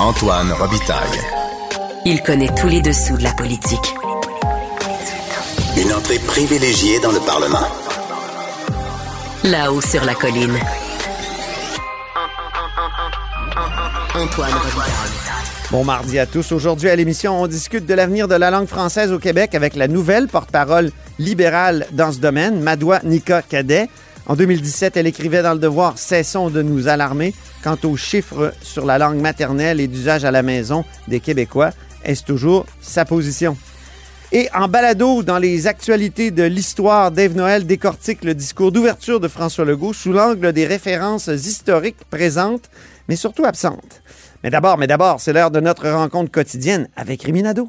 Antoine Robitaille. Il connaît tous les dessous de la politique. Une entrée privilégiée dans le Parlement. Là-haut sur la colline. Antoine Robitaille. Bon mardi à tous. Aujourd'hui à l'émission, on discute de l'avenir de la langue française au Québec avec la nouvelle porte-parole libérale dans ce domaine, Madoua Nika Cadet. En 2017, elle écrivait dans Le Devoir Cessons de nous alarmer quant aux chiffres sur la langue maternelle et d'usage à la maison des Québécois. Est-ce toujours sa position? Et en balado, dans les actualités de l'histoire, Dave Noël décortique le discours d'ouverture de François Legault sous l'angle des références historiques présentes, mais surtout absentes. Mais d'abord, mais d'abord, c'est l'heure de notre rencontre quotidienne avec Riminado.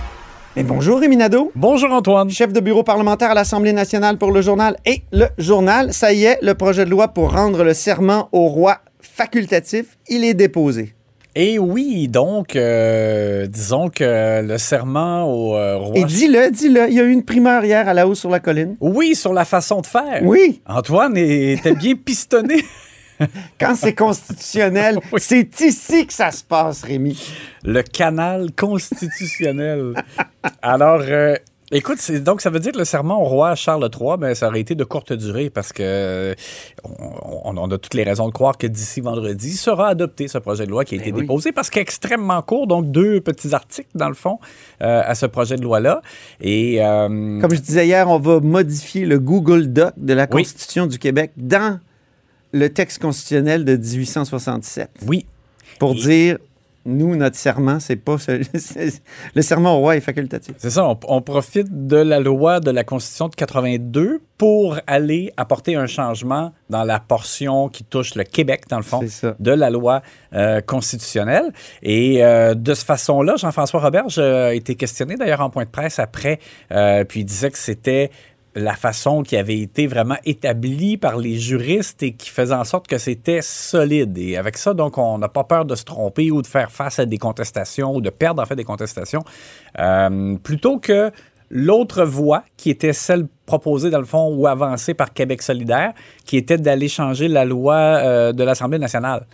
Et bonjour Riminado, Bonjour, Antoine. chef de bureau parlementaire à l'Assemblée nationale pour le journal et le journal. Ça y est, le projet de loi pour rendre le serment au roi facultatif, il est déposé. Et oui, donc, euh, disons que le serment au euh, roi. Et dis-le, dis-le, il y a eu une primeur hier à la hausse sur la colline. Oui, sur la façon de faire. Oui, Antoine était bien pistonné. quand c'est constitutionnel, Oui. c'est ici que ça se passe, Rémi. le canal constitutionnel. Alors, euh, écoute, donc ça veut dire que le serment au roi Charles III, ben, ça aurait été de courte durée parce que euh, on, on a toutes les raisons de croire que d'ici vendredi sera adopté ce projet de loi qui a été oui. déposé parce qu'il est extrêmement court, donc deux petits articles dans le fond euh, à ce projet de loi-là. Et Comme je disais hier, on va modifier le Google Doc de la Oui. Constitution du Québec dans le texte constitutionnel de 1867 oui, pour Et- dire, nous, notre serment, c'est pas ce- le serment au roi est facultatif. C'est ça, on, on profite de la loi de la Constitution de 82 pour aller apporter un changement dans la portion qui touche le Québec, dans le fond, de la loi euh, constitutionnelle. Et euh, de cette façon-là, Jean-François Roberge euh, a été questionné d'ailleurs en point de presse après, euh, puis il disait que c'était la façon qui avait été vraiment établie par les juristes et qui faisait en sorte que c'était solide. Et avec ça, donc, on n'a pas peur de se tromper ou de faire face à des contestations ou de perdre en fait des contestations. Euh, plutôt que l'autre voie qui était celle proposée dans le fond ou avancée par Québec solidaire, qui était d'aller changer la loi euh, de l'Assemblée nationale.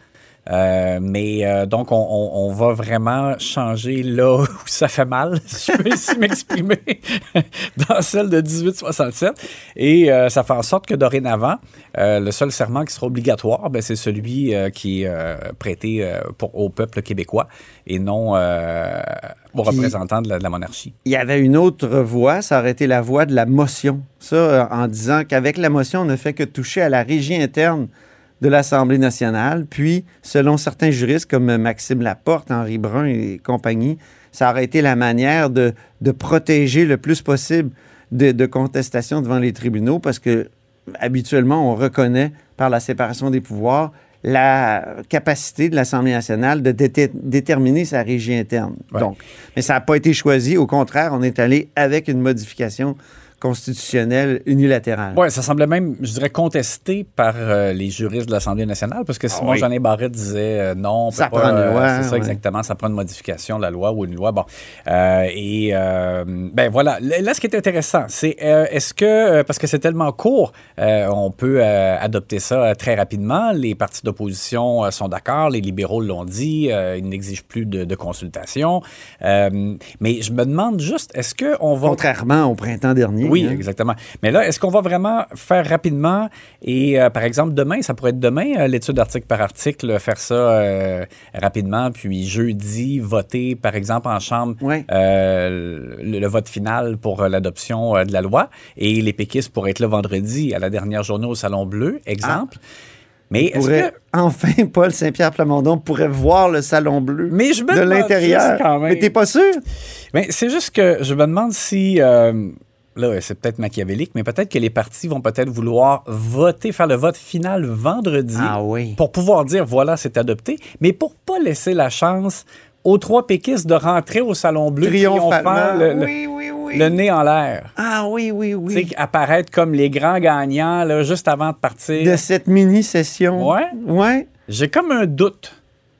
Euh, mais euh, donc, on, on- on va vraiment changer là où ça fait mal, si je peux ici m'exprimer, dans celle de 1867. Et euh, ça fait en sorte que dorénavant, le seul serment qui sera obligatoire, ben, c'est celui qui est prêté pour, au peuple québécois et non aux représentants de la, de la monarchie. Il y avait une autre voie, ça aurait été la voie de la motion. Ça, en disant qu'avec la motion, on ne fait que toucher à la régie interne de l'Assemblée nationale. Puis, selon certains juristes comme Maxime Laporte, Henri Brun et compagnie, ça aurait été la manière de, de protéger le plus possible de, de contestations devant les tribunaux parce que habituellement, on reconnaît par la séparation des pouvoirs la capacité de l'Assemblée nationale de déter- déterminer sa régie interne. Ouais. Donc, mais ça n'a pas été choisi. Au contraire, on est allé avec une modification constitutionnelle unilatérale. Oui, ça semblait même, je dirais, contesté par euh, les juristes de l'Assemblée nationale, parce que Simon oui. Jeanin Barrette disait euh, non, on peut Ça pas, prend une euh, loi, c'est ça exactement, ça prend une modification de la loi ou une loi. Bon, Euh, et ben voilà, Là, ce qui est intéressant, c'est est-ce que parce que c'est tellement court, on peut adopter ça très rapidement. Les partis d'opposition sont d'accord, les libéraux l'ont dit, ils n'exigent plus de, de consultation. Mais je me demande juste, est-ce que on va Contrairement au printemps dernier. Oui, hein. exactement. Mais là, est-ce qu'on va vraiment faire rapidement? Et, euh, par exemple, demain, ça pourrait être demain, euh, l'étude article par article, faire ça euh, rapidement, puis jeudi, voter, par exemple, en Chambre, euh, le, le vote final pour euh, l'adoption euh, de la loi, et les péquistes pourraient être là vendredi à la dernière journée au Salon Bleu, exemple. Mais est-ce Pourrait- que... Enfin, Paul Saint-Pierre Plamondon pourrait voir le salon bleu Mais je me de l'intérieur. Mais t'es pas sûr? Mais c'est juste que je me demande si. euh, là, c'est peut-être machiavélique, mais peut-être que les partis vont peut-être vouloir voter, faire le vote final vendredi Ah oui. pour pouvoir dire voilà, c'est adopté, mais pour pas laisser la chance aux trois péquistes de rentrer au Salon Bleu triomphant, le, le- oui, oui, oui. le nez en l'air. Ah oui, oui, Tu oui. sais, apparaître comme les grands gagnants là, juste avant de partir. De cette mini-session. Ouais. Ouais. J'ai comme un doute.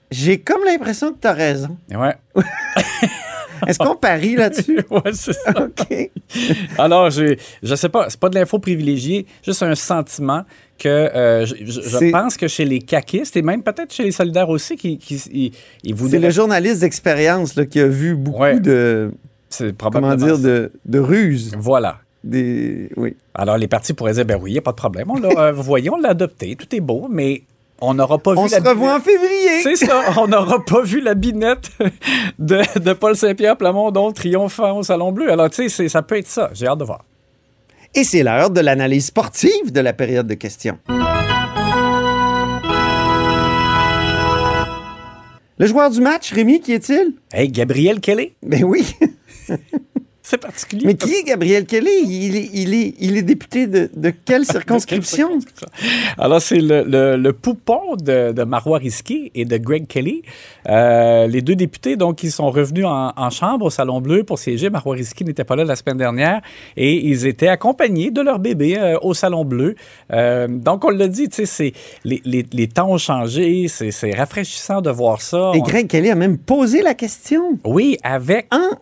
J'ai comme l'impression que tu as raison. Ouais, Est-ce qu'on parie là-dessus? ouais c'est ça. OK. Alors, je sais pas, c'est pas de l'info privilégiée, juste un sentiment que euh, je, C'est- pense que chez les caquistes et même peut-être chez les solidaires aussi, qui, qui ils, ils C'est voudraient- le journaliste d'expérience qui a vu beaucoup Ouais. de, c'est comment probablement dire, de, de ruses. Voilà. Des... Oui. Alors, les partis pourraient dire, ben oui, il n'y a pas de problème. On euh, vous voyez, on l'a adopté, tout est beau, mais on n'aura pas On vu se la revoit en binette. février. C'est ça, on n'aura pas vu la binette de, de Paul Saint-Pierre Plamondon triomphant au Salon Bleu. Alors, tu sais, ça peut être ça. J'ai hâte de voir. Et c'est l'heure de l'analyse sportive de la période de questions. Le joueur du match, Rémi, qui est-il? Hey, Gabriel Kelly, Ben oui. c'est particulier. Mais qui est Gabriel Kelly? Il est, il est, il est député de, de quelle circonscription? Alors, c'est le, le, le poupon de, de Marois Risky et de Greg Kelly. Euh, les deux députés, donc, ils sont revenus en, en chambre au Salon Bleu pour siéger. Marois Risky n'était pas là la semaine dernière et ils étaient accompagnés de leur bébé euh, au Salon Bleu. Euh, donc, on l'a dit, tu sais, c'est- les, les, les temps ont changé. C'est rafraîchissant de voir ça. Et On- Greg Kelly a même posé la question Oui, avec... en,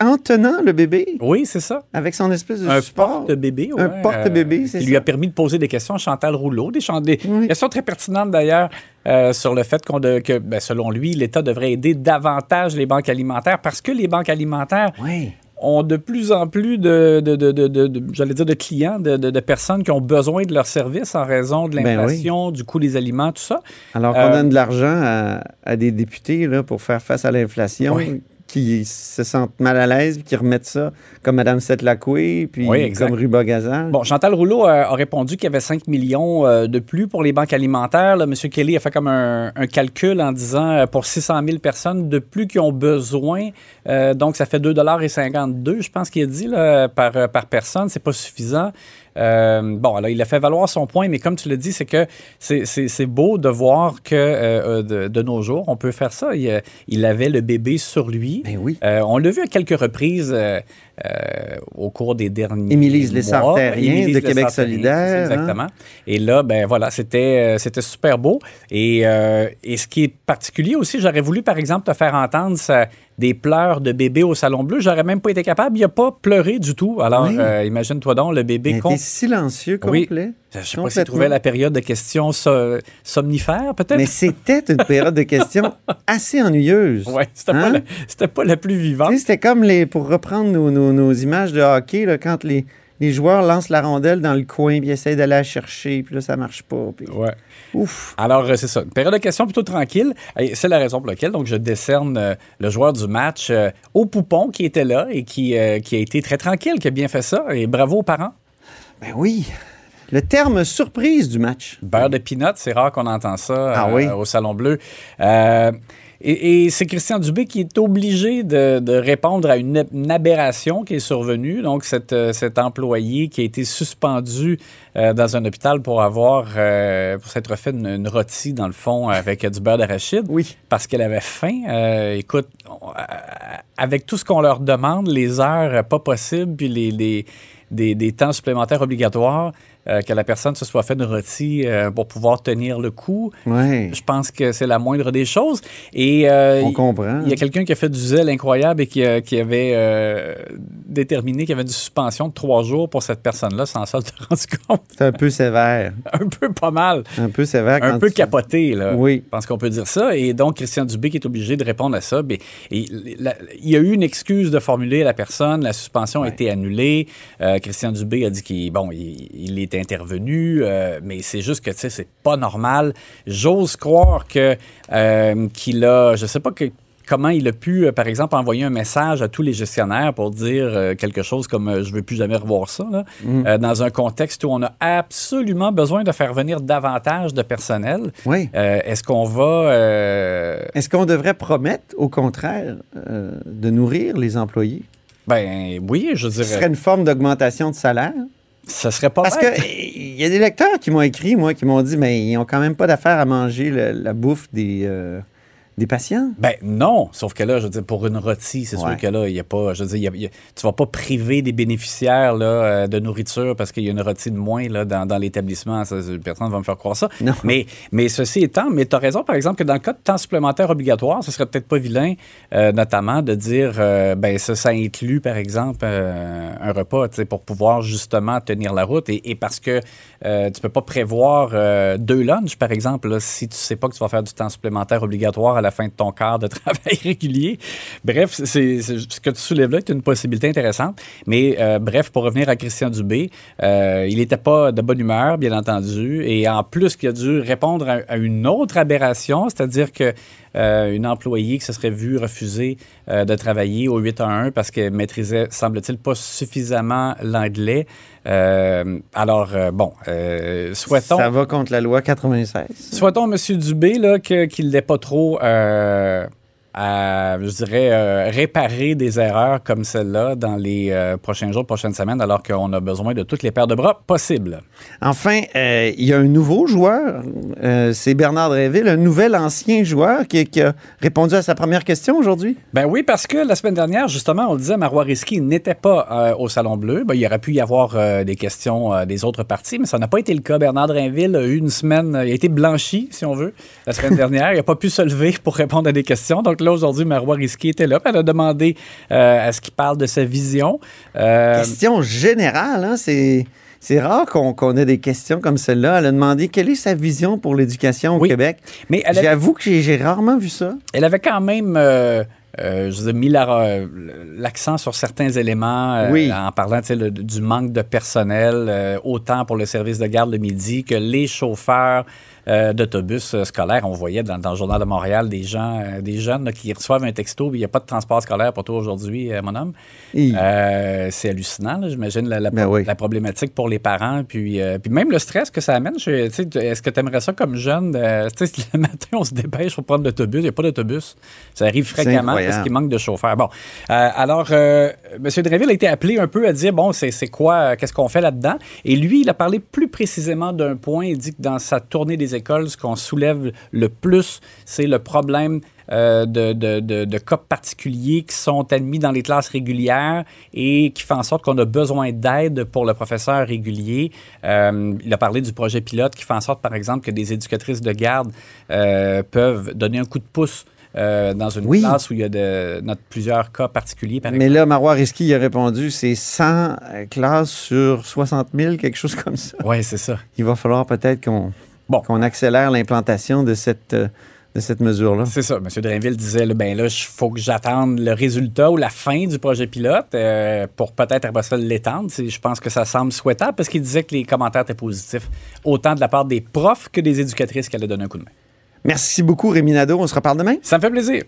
en tenant le bébé, Oui, c'est ça. avec son espèce de Un support? porte-bébé, Un porte-bébé, euh, c'est Qui ça. lui a permis de poser des questions à Chantal Rouleau, des, chan- des Oui. questions très pertinentes d'ailleurs euh, sur le fait qu'on de- que, ben, selon lui, l'État devrait aider davantage les banques alimentaires parce que les banques alimentaires Oui. ont de plus en plus de, de, de- de- de- de- j'allais dire, de clients, de, personnes qui ont besoin de leurs services en raison de Ben l'inflation, du coût des aliments, tout ça. Alors qu'on Euh, donne de l'argent à, à des députés là, pour faire face à l'inflation, Oui. Qui se sentent mal à l'aise, puis qui remettent ça comme Mme Setlacoué, puis Oui, comme Ruba Gazal. Bon, Chantal Rouleau a, a répondu qu'il y avait 5 millions euh, de plus pour les banques alimentaires. Là, M. Kelly a fait comme un, un calcul en disant euh, pour 600 000 personnes de plus qui ont besoin, euh, donc ça fait 2,52 je pense qu'il a dit là, par, euh, par personne. C'est pas suffisant. Euh, bon, alors il a fait valoir son point, mais comme tu l'as dit, c'est que c'est- beau de voir que euh, euh, de, de nos jours, on peut faire ça. Il, il avait le bébé sur lui. Ben oui. Euh, on l'a vu à quelques reprises au cours des derniers Émilie mois. Lessard-Terrien Émilie de Québec solidaire, c'est Exactement. Et là, ben voilà, c'était super beau. Et, et ce qui est particulier aussi, j'aurais voulu, par exemple, te faire entendre ça- des pleurs de bébé au Salon Bleu. J'aurais même pas été capable. Il n'a pas pleuré du tout. Alors, Oui. euh, imagine-toi donc, le Il bébé... était con- silencieux, Oui. complet. Je sais pas s'il trouvait la période de questions so- somnifères, peut-être. Mais c'était une période de questions assez ennuyeuse. C'était pas, Hein? la- c'était pas la plus vivante. Tu sais, C'était comme les, pour reprendre nos, nos- nos images de hockey, là, quand les, les joueurs lancent la rondelle dans le coin, puis essayent d'aller la chercher, puis là, ça marche pas. puis- Ouais. Ouf. Alors, euh, c'est ça. Une période de questions plutôt tranquille. C'est la raison pour laquelle donc, je décerne euh, le joueur du match euh, au Poupon qui était là et qui, euh, qui a été très tranquille, qui a bien fait ça. Et bravo aux parents. Ben oui. Le terme surprise du match. Beurre de peanut, c'est rare qu'on entend ça Ah oui? au Salon Bleu. Et, et c'est Christian Dubé qui est obligé de, de répondre à une, une aberration qui est survenue. Donc, cet, euh, cet employé qui a été suspendu euh, dans un hôpital pour avoir, euh, pour s'être fait une, une rôtie, dans le fond, avec du beurre d'arachide. Oui. Parce qu'elle avait faim. Euh, écoute, avec tout ce qu'on leur demande, les heures pas possibles, puis les, les- des, des temps supplémentaires obligatoires, euh, que la personne se soit fait une rôtie euh, pour pouvoir tenir le coup, je pense que c'est la moindre des choses. Et euh, On comprend. il y a quelqu'un qui a fait du zèle incroyable et qui, avait déterminé qu'il y avait une suspension de trois jours pour cette personne-là, sans ça te rendu compte. C'est un peu sévère. Un peu pas mal. Un peu sévère. Un quand peu tu- capoté, là. Oui. Je pense qu'on peut dire ça. Et donc, Christian Dubé qui est obligé de répondre à ça. Mais, et la- il y a eu une excuse de formuler à la personne. La suspension a été annulée. Christian Dubé a dit qu'il bon, il, il est intervenu, euh, mais c'est juste que, tu sais, c'est pas normal. J'ose croire que euh, qu'il a, je sais pas que comment il a pu, euh, par exemple, envoyer un message à tous les gestionnaires pour dire euh, quelque chose comme je veux plus jamais revoir ça, là, euh, dans un contexte où on a absolument besoin de faire venir davantage de personnel. Oui. Euh, Est-ce qu'on va... euh, Est-ce qu'on devrait promettre, au contraire, de nourrir les employés? ben oui, je Ce serait dirais... une forme d'augmentation de salaire? Ça serait pas Parce bête. que il y a des lecteurs qui m'ont écrit, moi, qui m'ont dit, mais ils ont quand même pas d'affaire à manger le- la bouffe des, euh, des patients? Ben non, sauf que là, je veux dire, pour une rôtie, c'est Ouais. sûr que là, il y a pas, je veux dire, y a- il y a- tu vas pas priver des bénéficiaires là, euh, de nourriture parce qu'il y a une rôtie de moins là, dans, dans l'établissement. Personne ne va me faire croire ça. Non. Mais, mais ceci étant, mais tu as raison, par exemple, que dans le cas de temps supplémentaire obligatoire, ce serait peut-être pas vilain, euh, notamment, de dire, euh, ben ça, ça inclut, par exemple, euh, un repas, tu sais, pour pouvoir justement tenir la route. Et, et parce que tu peux pas prévoir deux lunchs, par exemple, là, si tu sais pas que tu vas faire du temps supplémentaire obligatoire à la fin de ton quart de travail régulier. Bref, c'est, ce que tu soulèves là est une possibilité intéressante. Mais euh, bref, pour revenir à Christian Dubé, euh, il n'était pas de bonne humeur, bien entendu. Et en plus, qu'il a dû répondre à une autre aberration, c'est-à-dire que euh, une employée qui se serait vue refuser euh, de travailler au 8 à 1 parce qu'elle maîtrisait, semble-t-il, pas suffisamment l'anglais. Euh, alors, bon, souhaitons... Ça va contre la loi 96. Souhaitons M. Dubé là, qu'il n'ait pas trop à, je dirais, euh, réparer des erreurs comme celle-là dans les euh, prochains jours, prochaines semaines, alors qu'on a besoin de toutes les paires de bras possibles. Enfin, euh, il y a un nouveau joueur, c'est Bernard Dréville, un nouvel ancien joueur qui, qui a répondu à sa première question aujourd'hui. Ben oui, parce que la semaine dernière, justement, on le disait, Marois Risky n'était pas au Salon Bleu. Ben, il aurait pu y avoir des questions des autres partis, mais ça n'a pas été le cas. Bernard Drinville a eu une semaine, il a été blanchi, si on veut, la semaine dernière. Il n'a pas pu se lever pour répondre à des questions. Donc là, aujourd'hui, Marois Risky était là. Elle a demandé euh, à ce qu'il parle de sa vision. Euh, Question générale, hein, c'est... C'est rare qu'on ait des questions comme celle-là. Elle a demandé quelle est sa vision pour l'éducation au Oui. Québec. mais J'avoue que j'ai rarement vu ça. Elle avait quand même euh, euh, je mis la- l'accent sur certains éléments euh, Oui. en parlant le- du manque de personnel, euh, autant pour le service de garde le midi que les chauffeurs euh, d'autobus euh, scolaires. On voyait dans, dans le Journal de Montréal des gens, euh, des jeunes là, qui reçoivent un texto, il n'y a pas de transport scolaire pour toi aujourd'hui, mon homme. Et- c'est hallucinant, j'imagine, la, la- Ben oui. la problématique pour les parents, puis, puis même le stress que ça amène. Est-ce que tu aimerais ça comme jeune? le matin, on se dépêche pour prendre l'autobus, il n'y a pas d'autobus. Ça arrive fréquemment parce qu'il manque de chauffeurs. Bon, alors, M. Dreville a été appelé un peu à dire, bon, c'est quoi, qu'est-ce qu'on fait là-dedans? Et lui, il a parlé plus précisément d'un point. Il dit que dans sa tournée des écoles, ce qu'on soulève le plus, c'est le problème euh, de, de- de- de cas particuliers qui sont admis dans les classes régulières et qui font en sorte qu'on a besoin d'aide pour le professeur régulier. Euh, il a parlé du projet pilote qui fait en sorte, par exemple, que des éducatrices de garde euh, peuvent donner un coup de pouce euh, dans une Oui. classe où il y a de, notre- plusieurs cas particuliers, par Mais là, Marois Risky a répondu, c'est 100 euh, classes sur 60 000, quelque chose comme ça. Oui, c'est ça. Il va falloir peut-être qu'on Bon. qu'on accélère l'implantation de cette, euh, de cette mesure-là. C'est ça. M. Drainville disait, là, ben là, il faut que j'attende le résultat ou la fin du projet pilote euh, pour peut-être après ça l'étendre. Je pense que ça semble souhaitable parce qu'il disait que les commentaires étaient positifs, autant de la part des profs que des éducatrices qui allaient donner un coup de main. Merci beaucoup, Rémi Nadeau. On se reparle demain? Ça me fait plaisir.